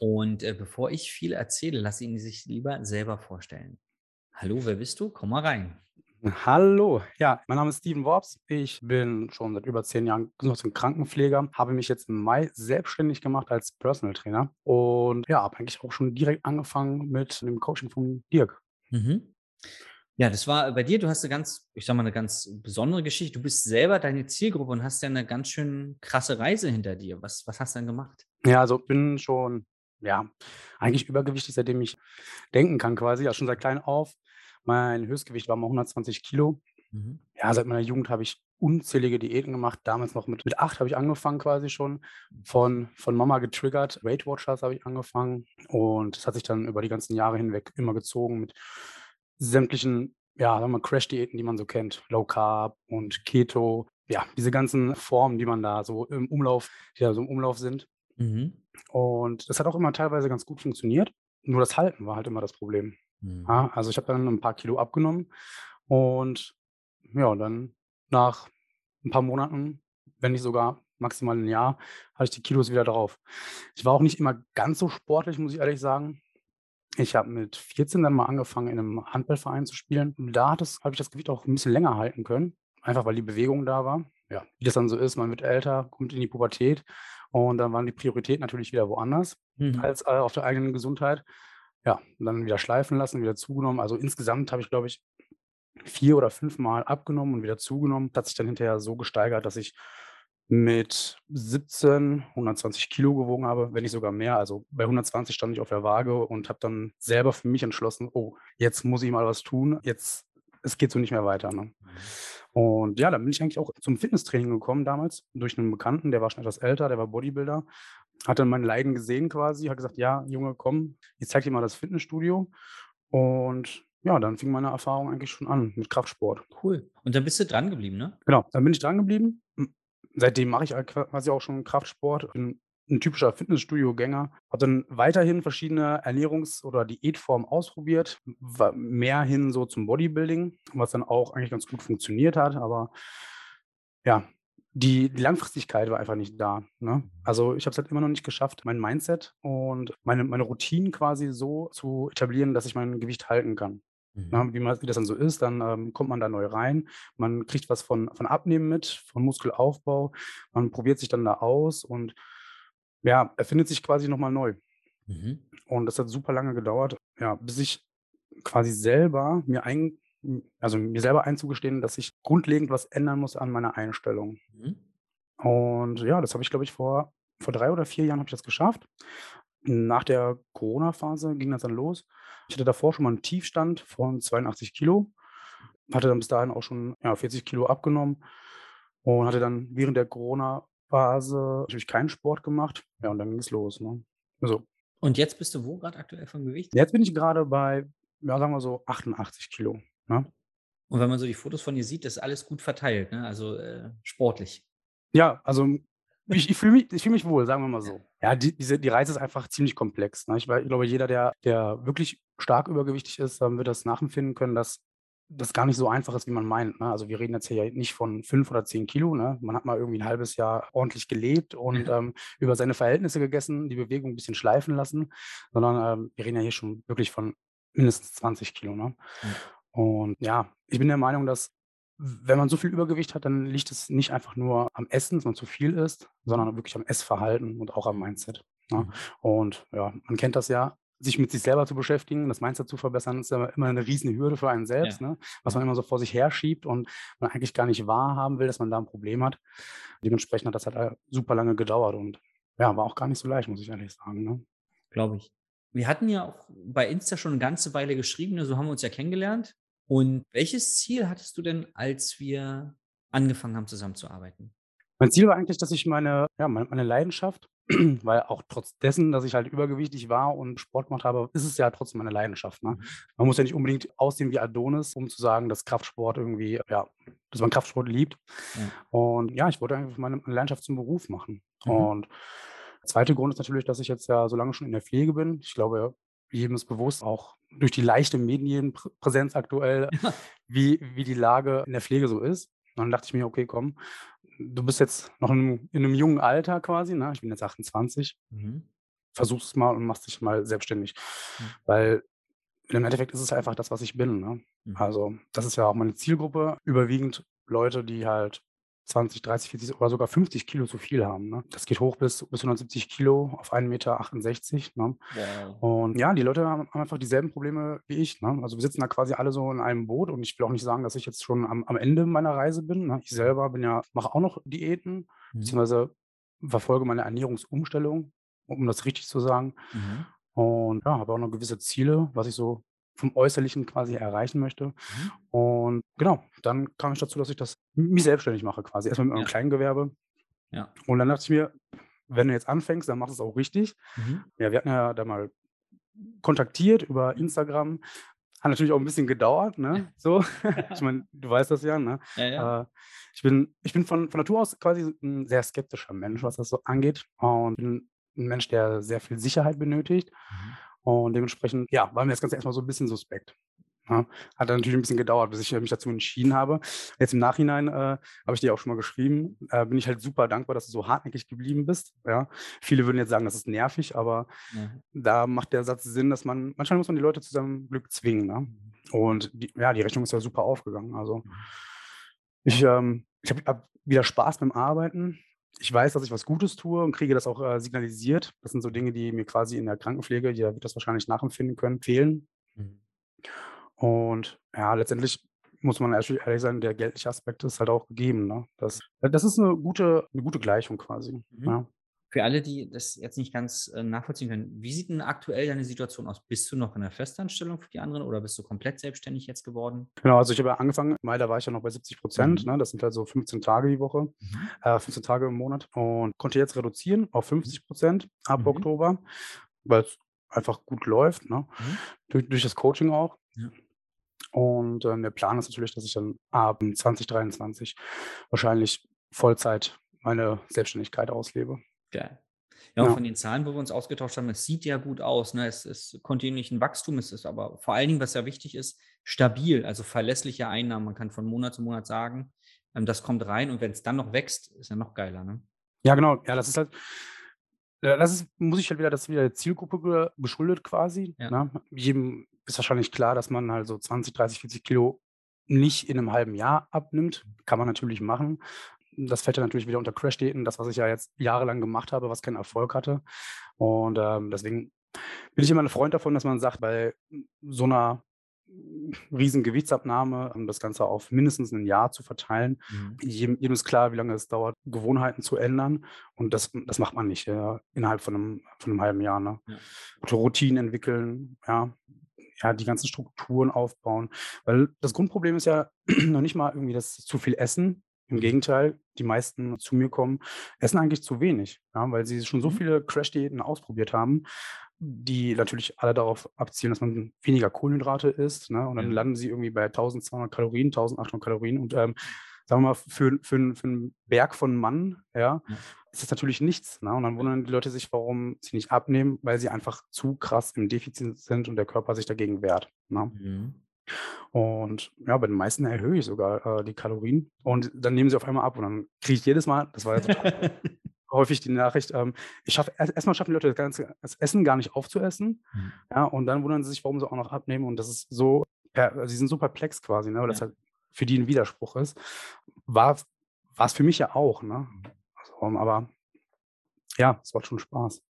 und äh, bevor ich viel erzähle, lasse ihn sich lieber selber vorstellen. Hallo, wer bist du? Komm mal rein. Hallo, ja, mein Name ist Steven Worps. Ich bin schon seit über zehn Jahren Krankenpfleger, habe mich jetzt im Mai selbstständig gemacht als Personal Trainer und ja, habe eigentlich auch schon direkt angefangen mit dem Coaching von Dirk. Mhm. Ja, das war bei dir, du hast eine ganz, ich sag mal, eine ganz besondere Geschichte. Du bist selber deine Zielgruppe und hast ja eine ganz schön krasse Reise hinter dir. Was, was hast du denn gemacht? Ja, also bin schon, ja, eigentlich übergewichtig, seitdem ich denken kann quasi, ja schon seit klein auf. Mein Höchstgewicht war mal 120 Kilo. Mhm. Ja, seit meiner Jugend habe ich unzählige Diäten gemacht. Damals noch mit, mit acht habe ich angefangen quasi schon. Von, von Mama getriggert. Weight Watchers habe ich angefangen. Und das hat sich dann über die ganzen Jahre hinweg immer gezogen mit sämtlichen, ja, sagen wir Crash-Diäten, die man so kennt. Low Carb und Keto. Ja, diese ganzen Formen, die man da so im Umlauf, die da so im Umlauf sind. Mhm. Und das hat auch immer teilweise ganz gut funktioniert. Nur das Halten war halt immer das Problem. Mhm. Ja, also ich habe dann ein paar Kilo abgenommen und ja, dann nach ein paar Monaten, wenn nicht sogar maximal ein Jahr, hatte ich die Kilos wieder drauf. Ich war auch nicht immer ganz so sportlich, muss ich ehrlich sagen. Ich habe mit 14 dann mal angefangen, in einem Handballverein zu spielen. Und da habe ich das Gewicht auch ein bisschen länger halten können, einfach weil die Bewegung da war. Ja, wie das dann so ist, man wird älter, kommt in die Pubertät und dann waren die Prioritäten natürlich wieder woanders mhm. als äh, auf der eigenen Gesundheit ja, dann wieder schleifen lassen, wieder zugenommen. Also insgesamt habe ich, glaube ich, vier oder fünf Mal abgenommen und wieder zugenommen. Das hat sich dann hinterher so gesteigert, dass ich mit 17 120 Kilo gewogen habe, wenn nicht sogar mehr. Also bei 120 stand ich auf der Waage und habe dann selber für mich entschlossen, oh, jetzt muss ich mal was tun. Jetzt, es geht so nicht mehr weiter. Ne? Mhm. Und ja, dann bin ich eigentlich auch zum Fitnesstraining gekommen damals durch einen Bekannten, der war schon etwas älter, der war Bodybuilder, hat dann mein Leiden gesehen quasi, hat gesagt, ja, Junge, komm, ich zeig dir mal das Fitnessstudio. Und ja, dann fing meine Erfahrung eigentlich schon an mit Kraftsport. Cool. Und dann bist du dran geblieben, ne? Genau, dann bin ich dran geblieben. Seitdem mache ich halt quasi auch schon Kraftsport. Bin ein typischer Fitnessstudio-Gänger. Habe dann weiterhin verschiedene Ernährungs- oder Diätformen ausprobiert, war mehr hin so zum Bodybuilding, was dann auch eigentlich ganz gut funktioniert hat. Aber ja, die, die Langfristigkeit war einfach nicht da. Ne? Also ich habe es halt immer noch nicht geschafft, mein Mindset und meine, meine Routinen quasi so zu etablieren, dass ich mein Gewicht halten kann. Mhm. Na, wie, man, wie das dann so ist, dann ähm, kommt man da neu rein, man kriegt was von, von Abnehmen mit, von Muskelaufbau, man probiert sich dann da aus und ja, erfindet sich quasi nochmal neu. Mhm. Und das hat super lange gedauert, ja, bis ich quasi selber mir ein, also mir selber einzugestehen, dass ich grundlegend was ändern muss an meiner Einstellung. Mhm. Und ja, das habe ich, glaube ich, vor, vor drei oder vier Jahren habe ich das geschafft. Nach der Corona-Phase ging das dann los. Ich hatte davor schon mal einen Tiefstand von 82 Kilo, hatte dann bis dahin auch schon ja, 40 Kilo abgenommen und hatte dann während der Corona Phase natürlich keinen Sport gemacht. Ja, und dann ging es los. Ne? Also, Und jetzt bist du wo gerade aktuell vom Gewicht? jetzt bin ich gerade bei, ja, sagen wir so 88 Kilo. Ne? Und wenn man so die Fotos von dir sieht, ist alles gut verteilt, ne? also äh, sportlich. Ja, also ich, ich fühle mich, fühl mich wohl, sagen wir mal so. Ja, die, diese, die Reise ist einfach ziemlich komplex. Ne? Ich, ich glaube, jeder, der, der wirklich stark übergewichtig ist, wird das nachempfinden können, dass das gar nicht so einfach ist, wie man meint. Ne? Also wir reden jetzt hier ja nicht von fünf oder zehn Kilo. Ne? Man hat mal irgendwie ein halbes Jahr ordentlich gelebt und ähm, über seine Verhältnisse gegessen, die Bewegung ein bisschen schleifen lassen, sondern ähm, wir reden ja hier schon wirklich von mindestens 20 Kilo. Ne? Mhm. Und ja, ich bin der Meinung, dass wenn man so viel Übergewicht hat, dann liegt es nicht einfach nur am Essen, dass man zu viel isst, sondern wirklich am Essverhalten und auch am Mindset. Ne? Mhm. Und ja, man kennt das ja, sich mit sich selber zu beschäftigen, das Mindset zu verbessern, ist ja immer eine riesen Hürde für einen selbst, ja. ne? was man immer so vor sich herschiebt und man eigentlich gar nicht wahrhaben will, dass man da ein Problem hat. Dementsprechend hat das halt äh, super lange gedauert und ja, war auch gar nicht so leicht, muss ich ehrlich sagen. Ne? Glaube ich. Wir hatten ja auch bei Insta schon eine ganze Weile geschrieben, ne? so haben wir uns ja kennengelernt. Und welches Ziel hattest du denn, als wir angefangen haben, zusammenzuarbeiten? Mein Ziel war eigentlich, dass ich meine, ja, meine, meine Leidenschaft weil auch trotz dessen, dass ich halt übergewichtig war und Sport gemacht habe, ist es ja trotzdem meine Leidenschaft. Ne? Mhm. Man muss ja nicht unbedingt aussehen wie Adonis, um zu sagen, dass Kraftsport irgendwie, ja, dass man Kraftsport liebt. Ja. Und ja, ich wollte einfach meine Leidenschaft zum Beruf machen. Mhm. Und der zweite Grund ist natürlich, dass ich jetzt ja so lange schon in der Pflege bin. Ich glaube, jedem ist bewusst, auch durch die leichte Medienpräsenz aktuell, ja. wie, wie die Lage in der Pflege so ist. Und dann dachte ich mir, okay, komm, du bist jetzt noch in, in einem jungen Alter quasi, ne? ich bin jetzt 28, mhm. es mal und machst dich mal selbstständig. Mhm. Weil im Endeffekt ist es einfach das, was ich bin. Ne? Mhm. Also das ist ja auch meine Zielgruppe, überwiegend Leute, die halt 20, 30, 40 oder sogar 50 Kilo zu viel haben. Ne? Das geht hoch bis, bis 170 Kilo auf 1,68 Meter. Ne? Wow. Und ja, die Leute haben einfach dieselben Probleme wie ich. Ne? Also wir sitzen da quasi alle so in einem Boot und ich will auch nicht sagen, dass ich jetzt schon am, am Ende meiner Reise bin. Ne? Ich selber bin ja, mache auch noch Diäten, mhm. beziehungsweise verfolge meine Ernährungsumstellung, um das richtig zu sagen. Mhm. Und ja, habe auch noch gewisse Ziele, was ich so vom Äußerlichen quasi erreichen möchte. Mhm. Und genau, dann kam ich dazu, dass ich das mich selbstständig mache quasi. Erstmal mit meinem ja. Kleingewerbe. Ja. Und dann dachte ich mir, wenn du jetzt anfängst, dann machst du es auch richtig. Mhm. Ja, wir hatten ja da mal kontaktiert über Instagram. Hat natürlich auch ein bisschen gedauert, ne? So. ich meine, du weißt das ja, ne? Ja, ja. Äh, ich bin, ich bin von, von Natur aus quasi ein sehr skeptischer Mensch, was das so angeht. Und bin ein Mensch, der sehr viel Sicherheit benötigt. Mhm. Und dementsprechend, ja, war mir das Ganze erstmal so ein bisschen suspekt. Ja, hat dann natürlich ein bisschen gedauert, bis ich mich dazu entschieden habe. Jetzt im Nachhinein äh, habe ich dir auch schon mal geschrieben, äh, bin ich halt super dankbar, dass du so hartnäckig geblieben bist. Ja. Viele würden jetzt sagen, das ist nervig, aber mhm. da macht der Satz Sinn, dass man, manchmal muss man die Leute zu seinem Glück zwingen. Ne? Und die, ja, die Rechnung ist ja super aufgegangen. Also mhm. ich, ähm, ich habe hab wieder Spaß beim Arbeiten ich weiß, dass ich was Gutes tue und kriege das auch äh, signalisiert. Das sind so Dinge, die mir quasi in der Krankenpflege, jeder wird das wahrscheinlich nachempfinden können, fehlen. Mhm. Und ja, letztendlich muss man ehrlich sein, der geldliche Aspekt ist halt auch gegeben. Ne? Das, das ist eine gute, eine gute Gleichung quasi. Mhm. Ja. Für alle, die das jetzt nicht ganz äh, nachvollziehen können, wie sieht denn aktuell deine Situation aus? Bist du noch in der Festanstellung für die anderen oder bist du komplett selbstständig jetzt geworden? Genau, also ich habe ja angefangen, Mai, da war ich ja noch bei 70 Prozent. Mhm. Ne? Das sind halt so 15 Tage die Woche, mhm. äh, 15 Tage im Monat und konnte jetzt reduzieren auf 50 Prozent ab mhm. Oktober, weil es einfach gut läuft, ne? Mhm. durch, durch, das Coaching auch. Ja. Und äh, der Plan ist natürlich, dass ich dann ab 2023 wahrscheinlich Vollzeit meine Selbstständigkeit auslebe. Geil. Ja, und von den Zahlen, wo wir uns ausgetauscht haben, es sieht ja gut aus. Ne? Es ist kontinuierlich ein Wachstum, es ist aber vor allen Dingen, was ja wichtig ist, stabil, also verlässliche Einnahmen. Man kann von Monat zu Monat sagen, ähm, das kommt rein und wenn es dann noch wächst, ist ja noch geiler. Ne? Ja, genau. Ja, das ist halt, äh, das ist, muss ich halt wieder, das ist wieder der Zielgruppe geschuldet quasi. Ja. Ne? Jedem ist wahrscheinlich klar, dass man halt so 20, 30, 40 Kilo nicht in einem halben Jahr abnimmt. Kann man natürlich machen das fällt ja natürlich wieder unter Crash-Diäten, das, was ich ja jetzt jahrelang gemacht habe, was keinen Erfolg hatte. Und ähm, deswegen bin ich immer ein Freund davon, dass man sagt, bei so einer riesen Gewichtsabnahme, um das Ganze auf mindestens ein Jahr zu verteilen. Mhm. Jedem, jedem, ist klar, wie lange es dauert, Gewohnheiten zu ändern. Und das, das macht man nicht ja, innerhalb von einem, von einem halben Jahr. Ne? Ja. Routinen entwickeln, ja. ja, die ganzen Strukturen aufbauen. Weil das Grundproblem ist ja noch nicht mal irgendwie das zu viel Essen, im Gegenteil, die meisten zu mir kommen, essen eigentlich zu wenig, ja, weil sie schon so mhm. viele Crash-Diäten ausprobiert haben, die natürlich alle darauf abzielen, dass man weniger Kohlenhydrate isst. Ne? Und dann ja. landen sie irgendwie bei 1200 Kalorien, 1800 Kalorien. Und ähm, sagen wir mal, für, für, für einen Berg von Mann, ja, ja. ist das natürlich nichts. Ne? Und dann wundern die Leute sich, warum sie nicht abnehmen, weil sie einfach zu krass im Defizit sind und der Körper sich dagegen wehrt. Ne? Mhm. Und ja, bei den meisten erhöhe ich sogar äh, die Kalorien und dann nehmen sie auf einmal ab und dann kriege ich jedes Mal, das war jetzt häufig die Nachricht, ähm, ich schaffe erstmal schaffen die Leute das ganze das Essen gar nicht aufzuessen, mhm. ja, und dann wundern sie sich, warum sie auch noch abnehmen und das ist so, ja, sie sind so perplex quasi, ne, weil ja. das halt für die ein Widerspruch ist. War es für mich ja auch, ne? Also, aber ja, es macht schon Spaß.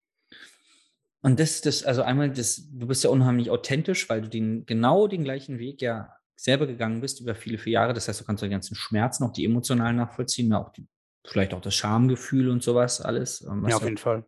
Und das, das, also einmal, das, du bist ja unheimlich authentisch, weil du den, genau den gleichen Weg ja selber gegangen bist über viele, viele Jahre. Das heißt, du kannst die ganzen Schmerzen, auch die emotionalen nachvollziehen, auch die, vielleicht auch das Schamgefühl und sowas alles. Ähm, ja, auf jeden Fall.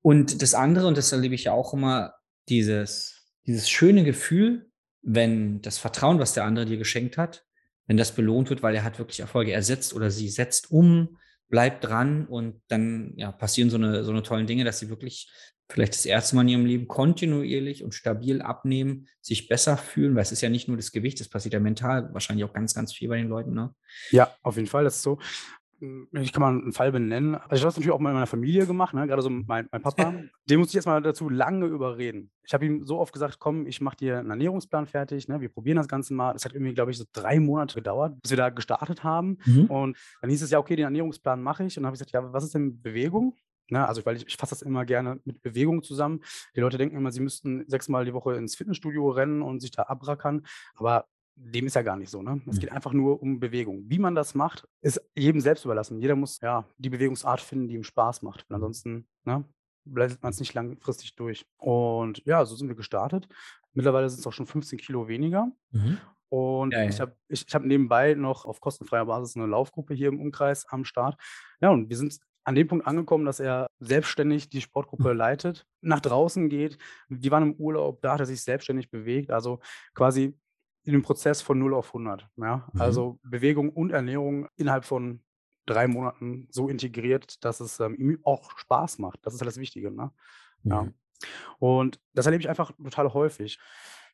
Und das andere, und das erlebe ich ja auch immer, dieses, dieses schöne Gefühl, wenn das Vertrauen, was der andere dir geschenkt hat, wenn das belohnt wird, weil er hat wirklich Erfolge, er setzt oder sie setzt um, bleibt dran und dann ja, passieren so eine, so eine tollen Dinge, dass sie wirklich vielleicht das erste Mal in ihrem Leben kontinuierlich und stabil abnehmen, sich besser fühlen, weil es ist ja nicht nur das Gewicht, das passiert ja mental wahrscheinlich auch ganz, ganz viel bei den Leuten. Ne? Ja, auf jeden Fall, das ist so. Hm, ich kann mal einen Fall benennen. Also ich habe das natürlich auch mal in meiner Familie gemacht, ne? gerade so mein, mein Papa. Den musste ich jetzt mal dazu lange überreden. Ich habe ihm so oft gesagt, komm, ich mache dir einen Ernährungsplan fertig, ne? wir probieren das Ganze mal. Das hat irgendwie, glaube ich, so drei Monate gedauert, bis wir da gestartet haben. Mhm. Und dann hieß es ja, okay, den Ernährungsplan mache ich. Und dann habe ich gesagt, ja, was ist denn Bewegung? Ne, also, weil ich, ich fasse das immer gerne mit Bewegung zusammen. Die Leute denken immer, sie müssten sechsmal die Woche ins Fitnessstudio rennen und sich da abrackern. Aber dem ist ja gar nicht so. Ne? Es mhm. geht einfach nur um Bewegung. Wie man das macht, ist jedem selbst überlassen. Jeder muss ja die Bewegungsart finden, die ihm Spaß macht. Weil ansonsten ne, bleibt man es nicht langfristig durch. Und ja, so sind wir gestartet. Mittlerweile sind es auch schon 15 Kilo weniger. Mhm. Und ja, ja. ich habe ich, ich hab nebenbei noch auf kostenfreier Basis eine Laufgruppe hier im Umkreis am Start. Ja, und wir sind an dem Punkt angekommen, dass er selbstständig die Sportgruppe mhm. leitet, nach draußen geht. Die waren im Urlaub, da hat er sich selbstständig bewegt. Also quasi in dem Prozess von 0 auf 100. Ja? Mhm. Also Bewegung und Ernährung innerhalb von drei Monaten so integriert, dass es ähm, ihm auch Spaß macht. Das ist halt das Wichtige. Ne? Mhm. Ja. Und das erlebe ich einfach total häufig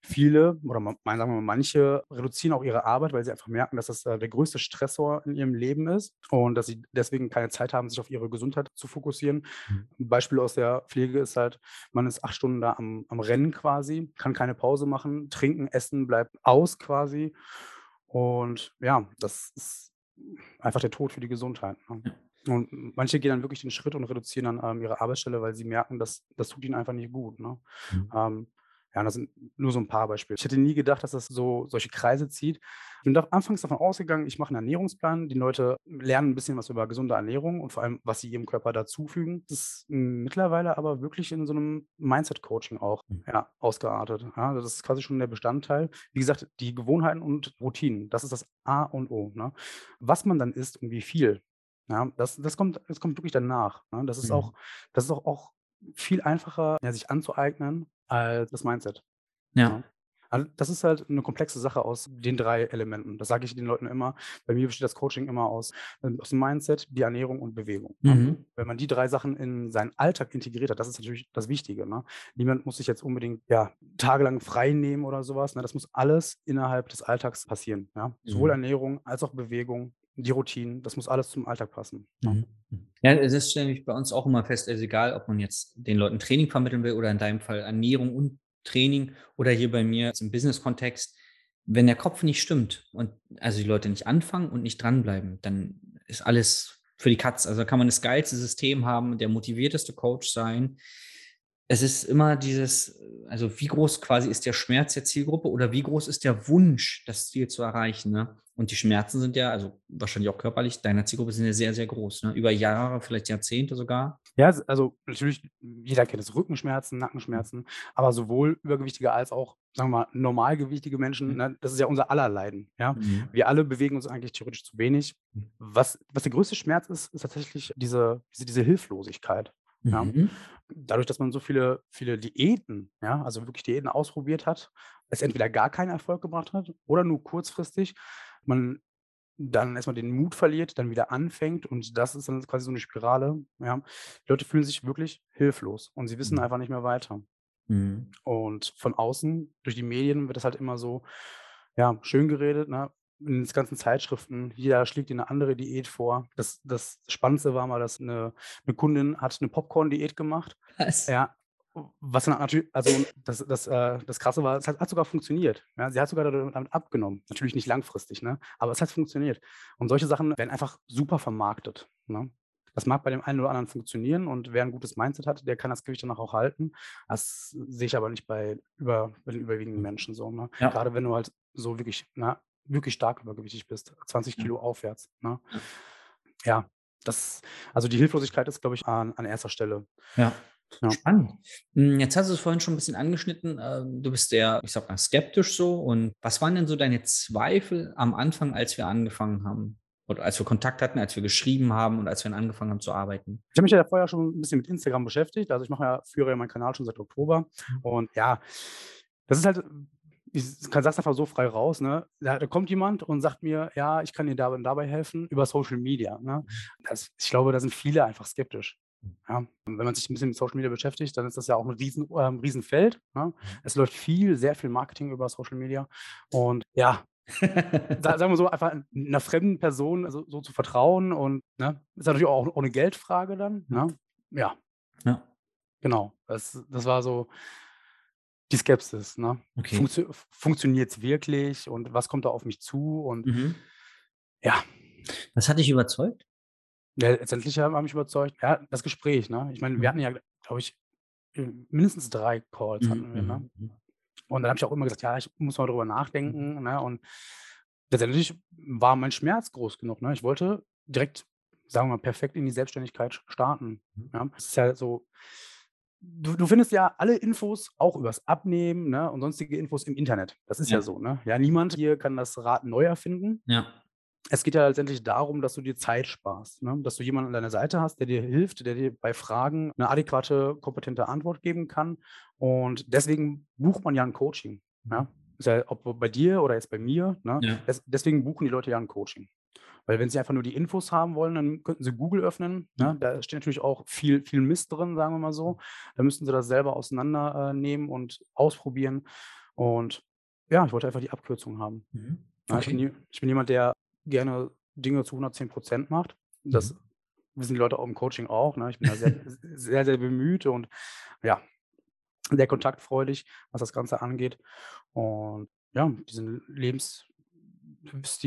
viele oder sagen wir mal, manche reduzieren auch ihre Arbeit, weil sie einfach merken, dass das äh, der größte Stressor in ihrem Leben ist und dass sie deswegen keine Zeit haben, sich auf ihre Gesundheit zu fokussieren. Mhm. Ein Beispiel aus der Pflege ist halt, man ist acht Stunden da am, am Rennen quasi, kann keine Pause machen, trinken, essen bleibt aus quasi. Und ja, das ist einfach der Tod für die Gesundheit. Ne? Und manche gehen dann wirklich den Schritt und reduzieren dann ähm, ihre Arbeitsstelle, weil sie merken, dass das tut ihnen einfach nicht gut. Ne? Mhm. Ähm, ja, das sind nur so ein paar Beispiele. Ich hätte nie gedacht, dass das so solche Kreise zieht. Ich bin anfangs davon ausgegangen, ich mache einen Ernährungsplan. Die Leute lernen ein bisschen was über gesunde Ernährung und vor allem, was sie ihrem Körper dazufügen. Das ist mittlerweile aber wirklich in so einem Mindset-Coaching auch mhm. ja, ausgeartet. Ja, das ist quasi schon der Bestandteil. Wie gesagt, die Gewohnheiten und Routinen, das ist das A und O. Ne? Was man dann isst und wie viel, ja, das, das, kommt, das kommt wirklich danach. Ne? Das ist mhm. auch, das ist auch, auch viel einfacher, ja, sich anzueignen als das Mindset. Ja. ja. Also das ist halt eine komplexe Sache aus den drei Elementen. Das sage ich den Leuten immer. Bei mir besteht das Coaching immer aus, ähm, aus dem Mindset, die Ernährung und Bewegung. Mhm. Wenn man die drei Sachen in seinen Alltag integriert hat, das ist natürlich das Wichtige. Ne? Niemand muss sich jetzt unbedingt ja, tagelang frei nehmen oder sowas. Ne? Das muss alles innerhalb des Alltags passieren. Ja? Sowohl mhm. Ernährung als auch Bewegung, die Routinen, das muss alles zum Alltag passen. Mhm. Ja, das stelle ich bei uns auch immer fest, also egal, ob man jetzt den Leuten Training vermitteln will oder in deinem Fall Ernährung und Training oder hier bei mir im Business-Kontext, wenn der Kopf nicht stimmt und also die Leute nicht anfangen und nicht dranbleiben, dann ist alles für die Katz. Also kann man das geilste System haben, der motivierteste Coach sein, es ist immer dieses, also wie groß quasi ist der Schmerz der Zielgruppe oder wie groß ist der Wunsch, das Ziel zu erreichen. Ne? Und die Schmerzen sind ja, also wahrscheinlich auch körperlich, deiner Zielgruppe sind ja sehr, sehr groß. Ne? Über Jahre, vielleicht Jahrzehnte sogar. Ja, also natürlich, jeder kennt es, Rückenschmerzen, Nackenschmerzen, aber sowohl Übergewichtige als auch, sagen wir mal, normalgewichtige Menschen, mhm. ne, das ist ja unser aller Leiden. Ja? Mhm. Wir alle bewegen uns eigentlich theoretisch zu wenig. Mhm. Was, was der größte Schmerz ist, ist tatsächlich diese, diese, diese Hilflosigkeit. Ja. Mhm. Dadurch, dass man so viele, viele Diäten, ja, also wirklich Diäten ausprobiert hat, es entweder gar keinen Erfolg gebracht hat oder nur kurzfristig, man dann erstmal den Mut verliert, dann wieder anfängt und das ist dann quasi so eine Spirale. Ja. Die Leute fühlen sich wirklich hilflos und sie wissen mhm. einfach nicht mehr weiter. Mhm. Und von außen, durch die Medien, wird das halt immer so ja, schön geredet. Ne? in den ganzen Zeitschriften, jeder schlägt dir eine andere Diät vor. Das, das Spannendste war mal, dass eine, eine Kundin hat eine Popcorn-Diät gemacht. Was? Ja, was dann natürlich, also das, das, äh, das Krasse war, es hat, hat sogar funktioniert. Ja? Sie hat sogar damit abgenommen. Natürlich nicht langfristig, ne? aber es hat funktioniert. Und solche Sachen werden einfach super vermarktet. Ne? Das mag bei dem einen oder anderen funktionieren und wer ein gutes Mindset hat, der kann das Gewicht danach auch halten. Das sehe ich aber nicht bei, über, bei den überwiegenden Menschen so. Ne? Ja. Gerade wenn du halt so wirklich, na, wirklich stark übergewichtig bist, 20 Kilo aufwärts. Ne? Ja, das, also die Hilflosigkeit ist, glaube ich, an, an erster Stelle. Ja. Ja. Spannend. Hm, jetzt hast du es vorhin schon ein bisschen angeschnitten. Ähm, du bist sehr, ich sag mal, skeptisch so. Und was waren denn so deine Zweifel am Anfang, als wir angefangen haben? Oder als wir Kontakt hatten, als wir geschrieben haben und als wir angefangen haben zu arbeiten? Ich habe mich ja vorher schon ein bisschen mit Instagram beschäftigt. Also ich mache ja, führe ja meinen Kanal schon seit Oktober. Mhm. Und ja, das ist halt, ich kann das einfach so frei raus, ne? Da, da, kommt jemand und sagt mir, ja, ich kann dir dabei, dabei helfen über Social Media. Ne? Mhm. Das, ich glaube, da sind viele einfach skeptisch. Ja, wenn man sich ein bisschen mit Social Media beschäftigt, dann ist das ja auch ein riesen, äh, Riesenfeld. Ne? Mhm. Es läuft viel, sehr viel Marketing über Social Media. Und ja, sagen wir so, einfach einer fremden Person so, so zu vertrauen und ne, ist natürlich auch, auch eine Geldfrage dann. Ne? Ja. ja. Genau. Das, das war so die Skepsis. Ne? Okay. Funktio Funktioniert es wirklich und was kommt da auf mich zu? Und mhm. ja. Was hat dich überzeugt? Ja, letztendlich haben mich überzeugt, ja, das Gespräch, ne? Ich meine, wir hatten mhm. ja, glaube ich, äh, mindestens drei Calls hatten wir, ne? Mhm, mhm. Und dann habe ich auch immer gesagt, ja, ich muss mal drüber nachdenken, ne? Und letztendlich war mein Schmerz groß genug, ne? Ich wollte direkt, sagen wir mal, perfekt in die Selbstständigkeit starten, ja? Es ist ja so du du findest ja alle Infos auch übers Abnehmen, ne, und sonstige Infos im Internet. Das ist ja Ja. so, ne? Ja, niemand hier kann das Rad neu erfinden. Ja es geht ja letztendlich darum, dass du dir Zeit sparst, ne? dass du jemanden an deiner Seite hast, der dir hilft, der dir bei Fragen eine adäquate, kompetente Antwort geben kann. Und deswegen bucht man ja ein Coaching. Ja? Ist ja, ob bei dir oder jetzt bei mir. Ne? Ja. Des, deswegen buchen die Leute ja ein Coaching. Weil wenn sie einfach nur die Infos haben wollen, dann könnten sie Google öffnen. Ne? Da steht natürlich auch viel, viel Mist drin, sagen wir mal so. Da müssten sie das selber auseinandernehmen und ausprobieren. Und ja, ich wollte einfach die Abkürzung haben. Mhm. Okay. ich, bin, ich, bin, jemand, der gerne Dinge zu 110 Prozent macht. Das mhm. wissen die Leute auch im Coaching auch. Ne? Ich bin da sehr, sehr, sehr bemüht und ja, sehr kontaktfreudig, was das Ganze angeht. Und ja, diesen Lebensstil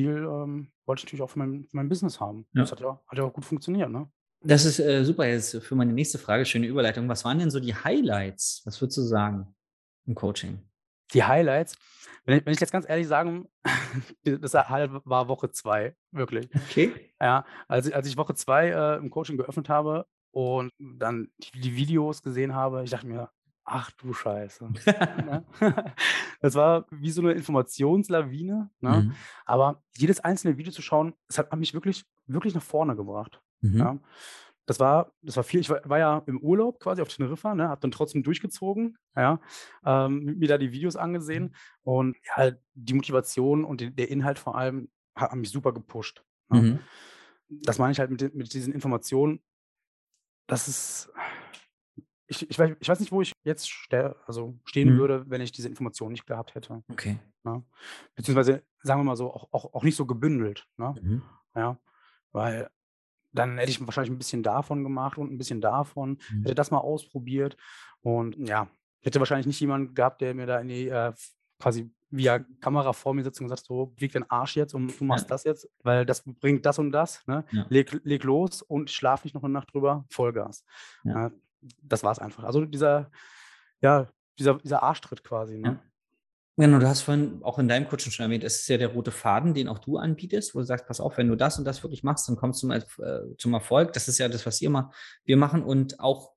ähm, wollte ich natürlich auch für mein, für mein Business haben. Ja. Das hat ja, hat ja auch gut funktioniert. Ne? Das ist äh, super jetzt für meine nächste Frage. Schöne Überleitung. Was waren denn so die Highlights? Was würdest du sagen im Coaching? Die Highlights, wenn ich, wenn ich jetzt ganz ehrlich sagen, das war Woche zwei, wirklich. Okay. Ja, als, als ich Woche zwei äh, im Coaching geöffnet habe und dann die, die Videos gesehen habe, ich dachte mir, ach du Scheiße. Ne? das war wie so eine Informationslawine. Ne? Mhm. Aber jedes einzelne Video zu schauen, das hat mich wirklich, wirklich nach vorne gebracht. Mhm. Ja? Das war, das war viel. Ich war, war ja im Urlaub quasi auf Teneriffa, ne, habe dann trotzdem durchgezogen, ja, ähm, mir da die Videos angesehen mhm. und ja, die Motivation und die, der Inhalt vor allem haben mich super gepusht. Ne? Mhm. Das meine ich halt mit, mit diesen Informationen. Das ist, ich, ich, weiß, ich weiß nicht, wo ich jetzt ste also stehen mhm. würde, wenn ich diese Informationen nicht gehabt hätte. Okay. Ne? Beziehungsweise, sagen wir mal so, auch, auch, auch nicht so gebündelt. Ne? Mhm. Ja, weil dann hätte ich wahrscheinlich ein bisschen davon gemacht und ein bisschen davon, mhm. hätte das mal ausprobiert und ja, hätte wahrscheinlich nicht jemanden gehabt, der mir da in die äh, quasi via Kamera vor mir sitzt und sagt, so, beweg den Arsch jetzt und du machst ja. das jetzt, weil das bringt das und das. Ne? Ja. Leg, leg los und schlaf nicht noch eine Nacht drüber, Vollgas. Ja. das war es einfach. Also dieser, ja, dieser, dieser Arschtritt quasi. Ne? Genau, du hast vorhin auch in deinem Coaching schon erwähnt, es ist ja der rote Faden, den auch du anbietest, wo du sagst, pass auf, wenn du das und das wirklich machst, dann kommst du zum, äh, zum Erfolg. Das ist ja das, was ihr immer wir machen und auch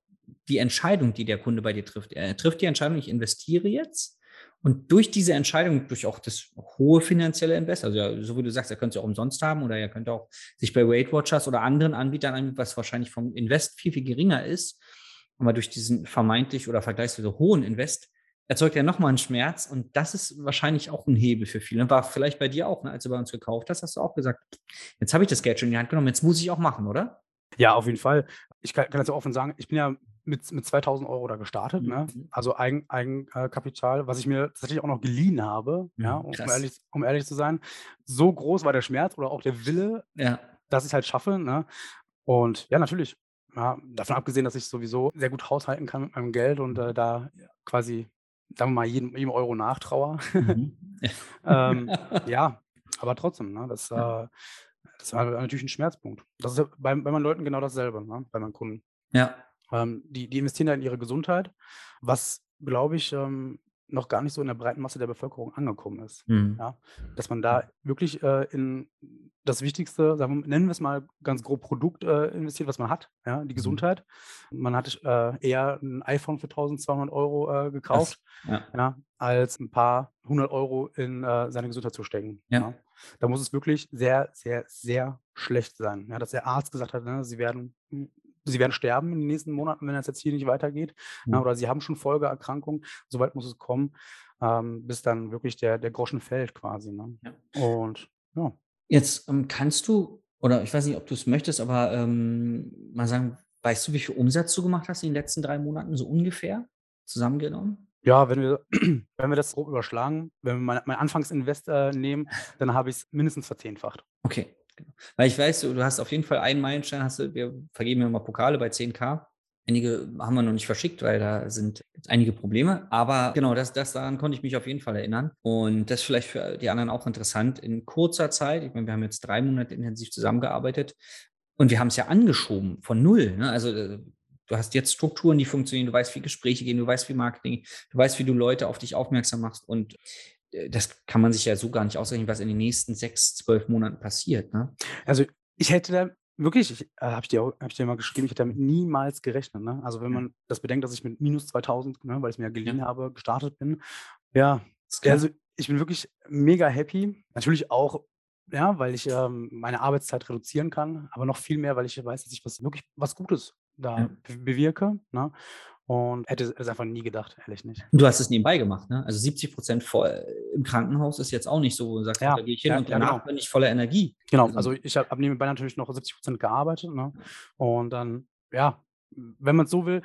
die Entscheidung, die der Kunde bei dir trifft. Er trifft die Entscheidung, ich investiere jetzt und durch diese Entscheidung, durch auch das hohe finanzielle Invest, also ja, so wie du sagst, er könnte es auch umsonst haben oder er könnte auch sich bei Weight Watchers oder anderen Anbietern anbieten, was wahrscheinlich vom Invest viel, viel geringer ist. Aber durch diesen vermeintlich oder vergleichsweise hohen Invest erzeugt ja nochmal einen Schmerz und das ist wahrscheinlich auch ein Hebel für viele. War vielleicht bei dir auch, ne? als du bei uns gekauft hast, hast du auch gesagt, jetzt habe ich das Geld schon in die Hand genommen, jetzt muss ich auch machen, oder? Ja, auf jeden Fall. Ich kann, kann das offen sagen, ich bin ja mit, mit 2000 Euro da gestartet, ne? mhm. ne? also Eigen, Eigenkapital, was ich mir tatsächlich auch noch geliehen habe, mhm, ja, um ehrlich, um ehrlich, zu sein. So groß war der Schmerz oder auch der Wille, ja. dass ich es halt schaffe. Ne? Und ja, natürlich, ja, davon abgesehen, dass ich sowieso sehr gut haushalten kann mit meinem Geld und äh, da quasi, sagen wir mal, jedem, jedem Euro nachtrauer. Mhm. ähm, ja, aber trotzdem, ne, das, äh, das war natürlich ein Schmerzpunkt. Das ist bei, bei meinen Leuten genau dasselbe, ne, bei meinen Kunden. Ja. Ähm, die, die investieren da in ihre Gesundheit, was, glaube ich, ähm, noch gar nicht so in der breiten Masse der Bevölkerung angekommen ist. Mhm. Ja? Dass man da wirklich äh, in das Wichtigste, sagen wir, nennen wir es mal ganz grob Produkt äh, investiert, was man hat, ja, die mhm. Gesundheit. Man hat äh, eher ein iPhone für 1200 Euro äh, gekauft, ja. ja. als ein paar hundert Euro in äh, seine Gesundheit zu stecken. Ja. Da muss es wirklich sehr, sehr, sehr schlecht sein. Dass der Arzt gesagt hat, ne, sie werden sie werden sterben in den nächsten Monaten, wenn es jetzt hier nicht weitergeht. Mhm. oder sie haben schon Folgeerkrankungen. Soweit muss es kommen, ähm, bis dann wirklich der, der Groschen fällt quasi. Ne? Ja. Und ja. Jetzt ähm, kannst du, oder ich weiß nicht, ob du es möchtest, aber ähm, mal sagen, weißt du, wie viel Umsatz du gemacht hast in den letzten drei Monaten, so ungefähr zusammengenommen? Ja, wenn wir, wenn wir das grob überschlagen, wenn wir mein, mein Anfangsinvest äh, nehmen, dann habe ich es mindestens verzehnfacht. Okay, Genau. Weil ich weiß, du hast auf jeden Fall einen Meilenstein, hast du, wir vergeben ja mal Pokale bei 10k. Einige haben wir noch nicht verschickt, weil da sind einige Probleme. Aber genau, das, das daran konnte ich mich auf jeden Fall erinnern. Und das ist vielleicht für die anderen auch interessant. In kurzer Zeit, ich meine, wir haben jetzt drei Monate intensiv zusammengearbeitet und wir haben es ja angeschoben von null. Ne? Also äh, du hast jetzt Strukturen, die funktionieren, du weißt, wie Gespräche gehen, du weißt, wie Marketing, du weißt, wie du Leute auf dich aufmerksam machst. Und das kann man sich ja so gar nicht ausrechnen, was in den nächsten sechs, zwölf Monaten passiert. Ne? Also ich hätte da wirklich, äh, habe ich, dir hab ich dir mal geschrieben, ich hätte damit niemals gerechnet. Ne? Also wenn man das bedenkt, dass ich mit minus 2000, ne, weil ich es mir ja geliehen ja. habe, gestartet bin. Ja, also ich bin wirklich mega happy. Natürlich auch, ja, weil ich ähm, meine Arbeitszeit reduzieren kann, aber noch viel mehr, weil ich weiß, dass ich was wirklich was Gutes da ja. bewirke. Ne? Und hätte es einfach nie gedacht, ehrlich nicht. Du hast es nebenbei gemacht, ne? Also 70 Prozent im Krankenhaus ist jetzt auch nicht so, wo du sagst, ja, da gehe ich hin ja, und danach ja, genau. bin ich voller Energie. Genau, also, also ich habe nebenbei natürlich noch 70 Prozent gearbeitet. Ne? Und dann, ja, wenn man es so will,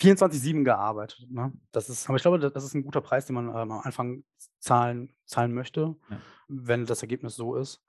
24-7 gearbeitet. Ne? Das ist, aber ich glaube, das ist ein guter Preis, den man ähm, am Anfang zahlen, zahlen möchte, wenn das Ergebnis so ist.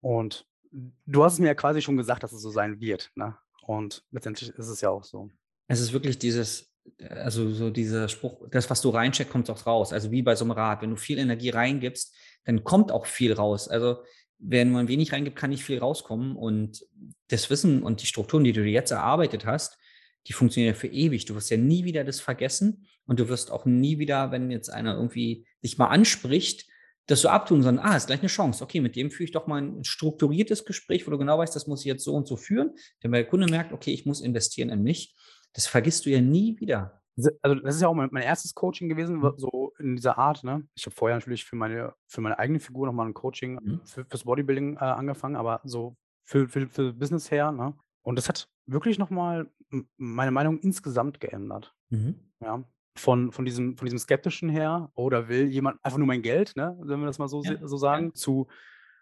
Und du hast es mir ja quasi schon gesagt, dass es so sein wird. Ne? Und letztendlich ist es ja auch so. Es ist wirklich dieses, also so dieser Spruch, das, was du reincheckst, kommt auch raus. Also wie bei so einem Rad. Wenn du viel Energie reingibst, dann kommt auch viel raus. Also wenn man wenig reingibt, kann nicht viel rauskommen. Und das Wissen und die Strukturen, die du jetzt erarbeitet hast, die funktionieren ja für ewig. Du wirst ja nie wieder das vergessen und du wirst auch nie wieder, wenn jetzt einer irgendwie dich mal anspricht, das so abtun, sondern, ah, ist gleich eine Chance. Okay, mit dem führe ich doch mal ein strukturiertes Gespräch, wo du genau weißt, das muss ich jetzt so und so führen. Denn der Kunde merkt, okay, ich muss investieren in mich. Das vergisst du ja nie wieder. Also das ist ja auch mein, mein erstes Coaching gewesen, so in dieser Art. Ne? Ich habe vorher natürlich für meine, für meine eigene Figur nochmal ein Coaching mhm. für, fürs Bodybuilding äh, angefangen, aber so für, für, für Business her. Ne? Und das hat wirklich nochmal meine Meinung insgesamt geändert. Mhm. Ja. Von, von, diesem, von diesem Skeptischen her, oder will jemand einfach nur mein Geld, ne? wenn wir das mal so, ja. so sagen, ja. zu,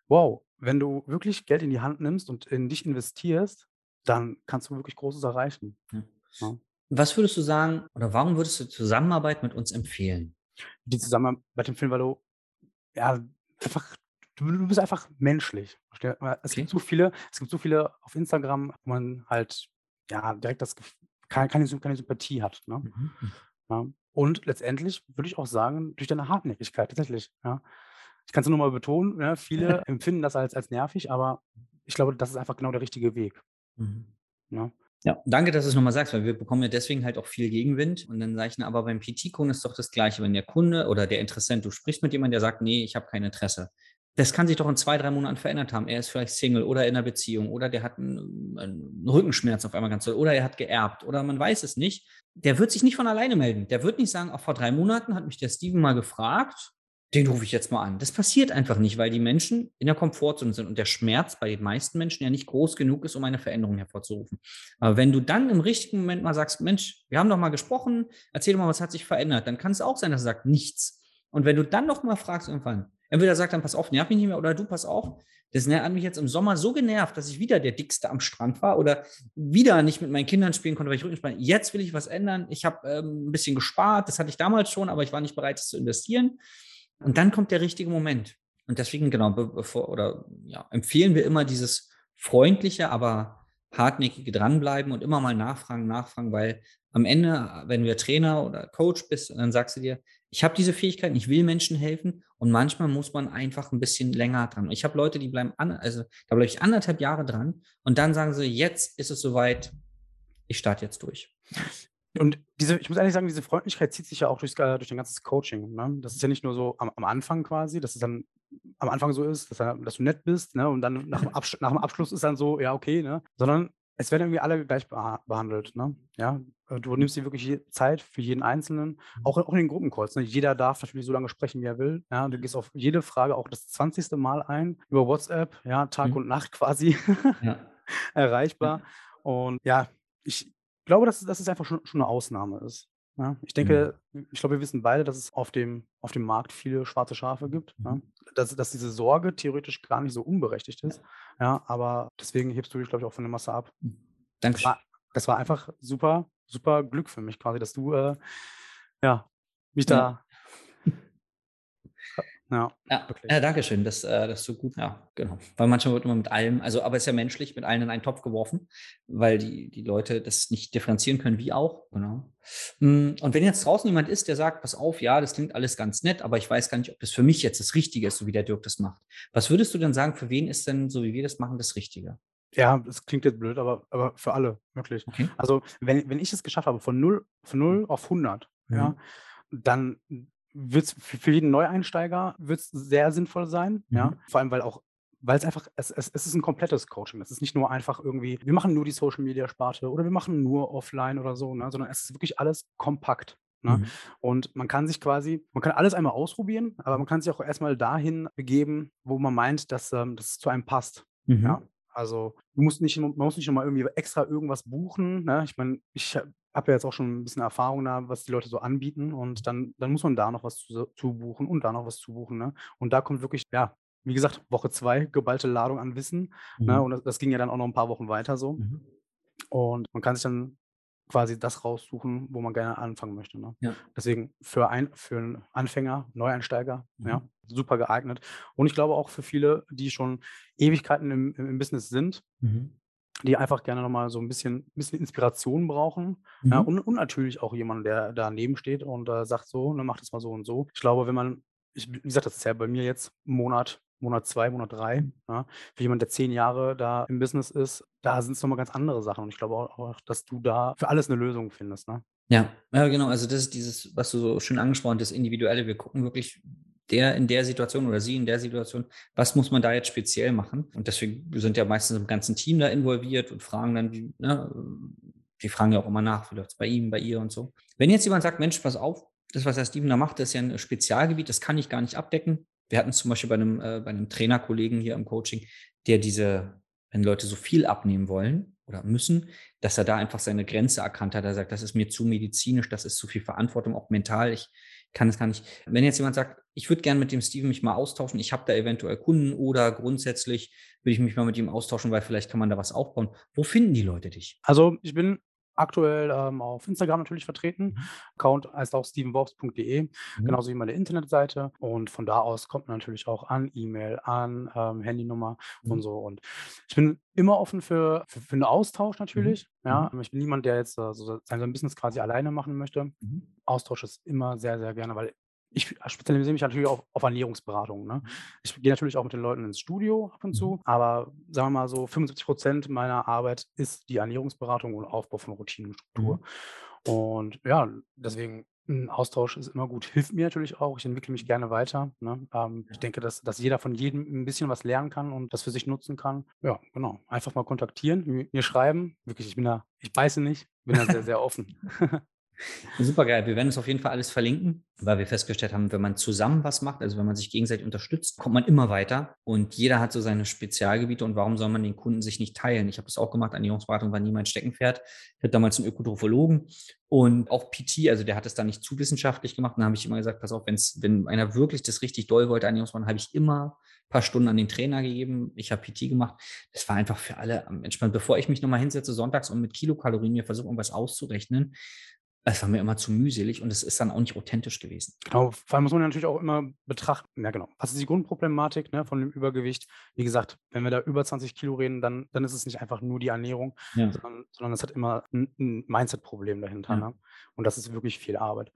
wow, wenn du wirklich Geld in die Hand nimmst und in dich investierst, dann kannst du wirklich Großes erreichen. Ja. Ja. Was würdest du sagen oder warum würdest du Zusammenarbeit mit uns empfehlen? Die Zusammenarbeit empfehlen, weil du ja einfach du, du bist einfach menschlich. Es okay. gibt so viele, es gibt so viele auf Instagram, wo man halt ja direkt das keine, keine, Sympathie hat. Ne? Mhm. mhm. Ja. Und letztendlich würde ich auch sagen, durch deine Hartnäckigkeit tatsächlich. Ja. Ich kann es nur mal betonen, ne, viele empfinden das als, als nervig, aber ich glaube, das ist einfach genau der richtige Weg. Mhm. Ja. Ja, danke, dass du es nochmal sagst, weil wir bekommen ja deswegen halt auch viel Gegenwind. Und dann sage ich, na, aber beim PT-Kunden ist doch das Gleiche. Wenn der Kunde oder der Interessent, du sprichst mit jemandem, der sagt, nee, ich habe kein Interesse. Das kann sich doch in zwei, drei Monaten verändert haben. Er ist vielleicht Single oder in einer Beziehung oder der hat einen, einen Rückenschmerz auf einmal ganz toll oder er hat geerbt oder man weiß es nicht. Der wird sich nicht von alleine melden. Der wird nicht sagen, auch vor drei Monaten hat mich der Steven mal gefragt den rufe ich jetzt mal an. Das passiert einfach nicht, weil die Menschen in der Komfortzone sind und der Schmerz bei den meisten Menschen ja nicht groß genug ist, um eine Veränderung hervorzurufen. Aber wenn du dann im richtigen Moment mal sagst, Mensch, wir haben doch mal gesprochen, erzähl doch mal, was hat sich verändert, dann kann es auch sein, dass er sagt, nichts. Und wenn du dann noch mal fragst irgendwann, entweder sagt dann, pass auf, nerv mich nicht mehr, oder du, pass auf, das hat mich jetzt im Sommer so genervt, dass ich wieder der Dickste am Strand war oder wieder nicht mit meinen Kindern spielen konnte, weil ich Rückenschmerzen Jetzt will ich was ändern. Ich habe ähm, ein bisschen gespart, das hatte ich damals schon, aber ich war nicht bereit, es zu investieren. Und dann kommt der richtige Moment. Und deswegen, genau, bevor, oder ja, empfehlen wir immer dieses freundliche, aber hartnäckige dranbleiben und immer mal nachfragen, nachfragen, weil am Ende, wenn du Trainer oder Coach bist, dann sagst du dir, ich habe diese Fähigkeiten, ich will Menschen helfen und manchmal muss man einfach ein bisschen länger dran. Ich habe Leute, die bleiben, an, also da bleibe ich anderthalb Jahre dran und dann sagen sie, jetzt ist es soweit, ich starte jetzt durch. Und diese, ich muss ehrlich sagen, diese Freundlichkeit zieht sich ja auch durchs, äh, durch dein ganzes Coaching. Ne? Das ist ja nicht nur so am, am Anfang quasi, dass es dann am Anfang so ist, dass, dass du nett bist, ne? Und dann nach dem, nach dem Abschluss ist dann so, ja, okay, ne? Sondern es werden irgendwie alle gleich behandelt, ne? Ja, äh, du nimmst dir wirklich Zeit für jeden Einzelnen, mhm. auch, auch in den Gruppencalls. Ne? Jeder darf natürlich so lange sprechen, wie er will. Ja, du gehst auf jede Frage auch das 20. Mal ein über WhatsApp, ja, Tag mhm. und Nacht quasi ja. erreichbar. Und ja, ich glaube, dass, dass es einfach schon, schon eine Ausnahme ist. Ja, ich denke, mhm. ich glaube, wir wissen beide, dass es auf dem, auf dem Markt viele schwarze Schafe gibt. Ja, mhm. dass, dass diese Sorge theoretisch gar nicht so unberechtigt ist. Ja, aber deswegen hebst du dich, glaube ich, auch von der Masse ab. Danke. Das war, das war einfach super, super Glück für mich quasi, dass du äh, ja, mich da ja, ja, ja danke schön. Das, äh, das ist so gut. Ja, genau. Weil manchmal wird man mit allem, also, aber es ist ja menschlich, mit allen in einen Topf geworfen, weil die, die Leute das nicht differenzieren können, wie auch. Genau. Hm, und wenn jetzt draußen jemand ist, der sagt, pass auf, ja, das klingt alles ganz nett, aber ich weiß gar nicht, ob das für mich jetzt das Richtige ist, so wie der Dirk das macht. Was würdest du denn sagen, für wen ist denn, so wie wir das machen, das Richtige? Ja, das klingt jetzt blöd, aber, aber für alle, wirklich. Okay. Also, wenn, wenn ich es geschafft habe, von 0, von 0 auf 100, mhm. ja, dann wird's für jeden Neueinsteiger wird's sehr sinnvoll sein, mhm. ja. Vor allem, weil auch weil es einfach, es, es, es ist ein komplettes Coaching. Es ist nicht nur einfach irgendwie, wir machen nur die Social Media Sparte oder wir machen nur offline oder so, ne? sondern es ist wirklich alles kompakt. Ne? Mhm. Und man kann sich quasi, man kann alles einmal ausprobieren, aber man kann sich auch erstmal dahin begeben, wo man meint, dass ähm, das zu einem passt. Mhm. Ja? Also du musst nicht, man muss nicht nochmal irgendwie extra irgendwas buchen. Ne? Ich meine, ich habe ja jetzt auch schon ein bisschen Erfahrung da, was die Leute so anbieten und dann, dann muss man da noch was zu, zu buchen und da noch was zu buchen. Ne? Und da kommt wirklich, ja, wie gesagt, Woche zwei, geballte Ladung an Wissen. Ne? Mhm. Ne? Und das, das, ging ja dann auch noch ein paar Wochen weiter so. Mhm. Und man kann sich dann quasi das raussuchen, wo man gerne anfangen möchte. Ne? Ja. Deswegen für, ein, für einen Anfänger, Neueinsteiger, mhm. ja, super geeignet. Und ich glaube auch für viele, die schon Ewigkeiten im, im Business sind, mhm die einfach gerne nochmal so ein bisschen, bisschen Inspiration brauchen. Mhm. Ja, und, und, natürlich auch jemand, der daneben steht und äh, sagt so, ne, mach das mal so und so. Ich glaube, wenn man, ich, wie gesagt, das ist ja bei mir jetzt Monat, Monat zwei, Monat drei. Mhm. Ja, für jemand, der zehn Jahre da im Business ist, da sind es nochmal ganz andere Sachen. Und ich glaube auch, dass du da für alles eine Lösung findest. Ne? Ja, ja, genau. Also das ist dieses, was du so schön angesprochen hast, das Individuelle. Wir gucken wirklich, der in der Situation oder sie in der Situation, was muss man da jetzt speziell machen? Und deswegen sind ja meistens im ganzen Team da involviert und fragen dann, wie, ne, die fragen ja auch immer nach, wie läuft es bei ihm, bei ihr und so. Wenn jetzt jemand sagt, Mensch, pass auf, das, was der Steven da macht, das ist ja ein Spezialgebiet, das kann ich gar nicht abdecken. Wir hatten zum Beispiel bei einem, äh, bei einem Trainerkollegen hier im Coaching, der diese, wenn Leute so viel abnehmen wollen oder müssen, dass er da einfach seine Grenze erkannt hat. Er sagt, das ist mir zu medizinisch, das ist zu viel Verantwortung, auch mental. Ich, kann es gar nicht. Wenn jetzt jemand sagt, ich würde gerne mit dem Steven mich mal austauschen, ich habe da eventuell Kunden oder grundsätzlich würde ich mich mal mit ihm austauschen, weil vielleicht kann man da was aufbauen. Wo finden die Leute dich? Also ich bin aktuell ähm, auf Instagram natürlich vertreten. Mhm. Account heißt auch stevenworks.de, mhm. genauso wie meine Internetseite. Und von da aus kommt man natürlich auch an E-Mail, an ähm, Handynummer mhm. und so. Und ich bin immer offen für, für, für einen Austausch mhm. natürlich. Ja, mhm. ich bin niemand, der jetzt äh, so sein Business quasi alleine machen möchte. Mhm. Austausch ist immer sehr, sehr gerne, weil ich spezialisiere mich natürlich auch auf Ernährungsberatung. Ne? Mhm. Ich gehe natürlich auch mit den Leuten ins Studio ab und zu, mhm. aber sagen wir mal so, 75 Prozent meiner Arbeit ist die Ernährungsberatung und Aufbau von Routinenstruktur. Mhm. Und ja, deswegen ein Austausch ist immer gut. Hilft mir natürlich auch. Ich entwickle mich gerne weiter. Ne? Ähm, ich denke, dass, dass jeder von jedem ein bisschen was lernen kann und das für sich nutzen kann. Ja, genau. Einfach mal kontaktieren, mir schreiben. Wirklich, ich bin da, ich beiße nicht, bin da sehr, sehr offen. Super geil. Wir werden es auf jeden Fall alles verlinken, weil wir festgestellt haben, wenn man zusammen was macht, also wenn man sich gegenseitig unterstützt, kommt man immer weiter und jeder hat so seine Spezialgebiete und warum soll man den Kunden sich nicht teilen? Ich habe das auch gemacht, Ernährungsberatung war nie mein Steckenpferd. Ich hatte damals einen Ökotrophologen und auch PT, also der hat es dann nicht zu wissenschaftlich gemacht. dann habe ich immer gesagt, pass auf, wenn's, wenn einer wirklich das richtig doll wollte, Ernährungsberatung, habe ich immer ein paar Stunden an den Trainer gegeben. Ich habe PT gemacht. Das war einfach für alle entspannt. Bevor ich mich nochmal hinsetze sonntags und mit Kilokalorien mir versuche, irgendwas auszurechnen, es war mir immer zu mühselig und es ist dann auch nicht authentisch gewesen. Genau, vor allem muss man natürlich auch immer betrachten, ja genau, was ist die Grundproblematik ne, von dem Übergewicht? Wie gesagt, wenn wir da über 20 Kilo reden, dann, dann ist es nicht einfach nur die Ernährung, ja. sondern, sondern es hat immer ein, ein Mindset-Problem dahinter. Ja. Ne? Und das ist wirklich viel Arbeit.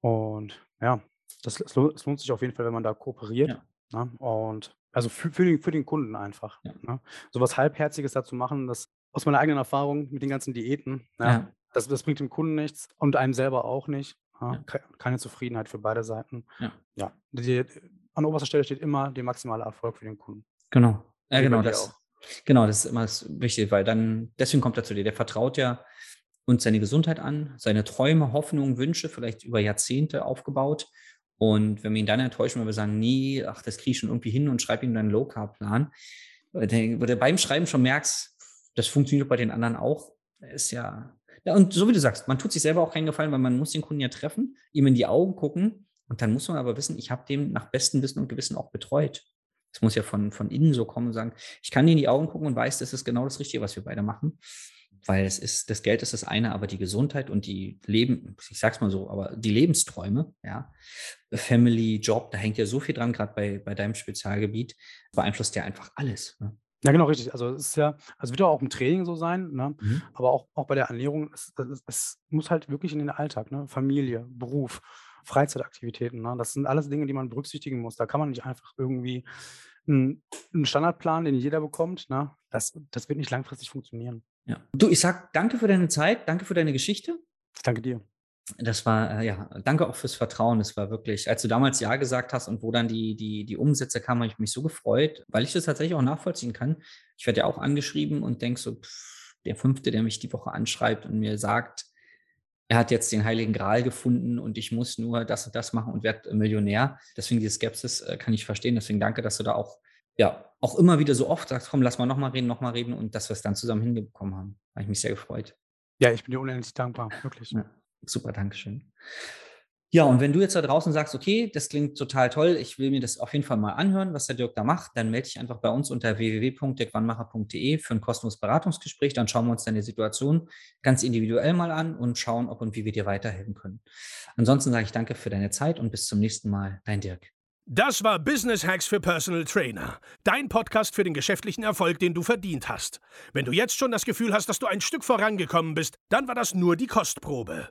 Und ja, das, es lohnt sich auf jeden Fall, wenn man da kooperiert. Ja. Ne? Und also für, für, den, für den Kunden einfach. Ja. Ne? So was Halbherziges dazu machen, das aus meiner eigenen Erfahrung mit den ganzen Diäten, ja, das, das bringt dem Kunden nichts und einem selber auch nicht. Ja. Keine Zufriedenheit für beide Seiten. Ja. ja die, an oberster Stelle steht immer der maximale Erfolg für den Kunden. Genau. Ja, genau. Das, genau, das ist immer wichtig, weil dann, deswegen kommt er zu dir. Der vertraut ja uns seine Gesundheit an, seine Träume, Hoffnungen, Wünsche, vielleicht über Jahrzehnte aufgebaut. Und wenn wir ihn dann enttäuschen, weil wir sagen, nee, ach, das kriege ich schon irgendwie hin und schreibe ihm dann einen Low-Carb-Plan, wo du beim Schreiben schon merkst, das funktioniert bei den anderen auch, ist ja ja, und so wie du sagst, man tut sich selber auch keinen Gefallen, weil man muss den Kunden ja treffen, ihm in die Augen gucken und dann muss man aber wissen, ich habe dem nach bestem Wissen und Gewissen auch betreut. Es muss ja von, von innen so kommen und sagen, ich kann dir in die Augen gucken und weiß, das ist genau das Richtige, was wir beide machen. Weil es ist, das Geld ist das eine, aber die Gesundheit und die Leben, ich sag's mal so, aber die Lebensträume, ja, Family, Job, da hängt ja so viel dran, gerade bei, bei deinem Spezialgebiet, beeinflusst ja einfach alles. Ne? Ja, genau, richtig. Also es ist ja, also wird auch im Training so sein, ne? Mhm. aber auch, auch bei der Ernährung, es, es, es muss halt wirklich in den Alltag, ne? Familie, Beruf, Freizeitaktivitäten, ne? Das sind alles Dinge, die man berücksichtigen muss. Da kann man nicht einfach irgendwie einen, einen Standardplan, den jeder bekommt, ne? Das, das wird nicht langfristig funktionieren. Ja. Du, ich sag danke für deine Zeit, danke für deine Geschichte. Ich danke dir das war, äh, ja, danke auch fürs Vertrauen. Das war wirklich, als du damals Ja gesagt hast und wo dann die, die, die Umsätze kamen, habe ich mich so gefreut, weil ich das tatsächlich auch nachvollziehen kann. Ich werde ja auch angeschrieben und denke so, pff, der Fünfte, der mich die Woche anschreibt und mir sagt, er hat jetzt den Heiligen Gral gefunden und ich muss nur das und das machen und werde Millionär. Deswegen diese Skepsis äh, kann ich verstehen. Deswegen danke, dass du da auch, ja, auch immer wieder so oft sagst, komm, lass mal nochmal reden, nochmal reden und dass wir es dann zusammen hinbekommen haben. Habe ich mich sehr gefreut. Ja, ich bin dir unendlich dankbar, wirklich. Ja. Super, Dankeschön. Ja, und wenn du jetzt da draußen sagst, okay, das klingt total toll, ich will mir das auf jeden Fall mal anhören, was der Dirk da macht, dann melde dich einfach bei uns unter www.dirkwannmacher.de für ein kostenloses Beratungsgespräch. Dann schauen wir uns deine Situation ganz individuell mal an und schauen, ob und wie wir dir weiterhelfen können. Ansonsten sage ich danke für deine Zeit und bis zum nächsten Mal. Dein Dirk. Das war Business Hacks für Personal Trainer. Dein Podcast für den geschäftlichen Erfolg, den du verdient hast. Wenn du jetzt schon das Gefühl hast, dass du ein Stück vorangekommen bist, dann war das nur die Kostprobe.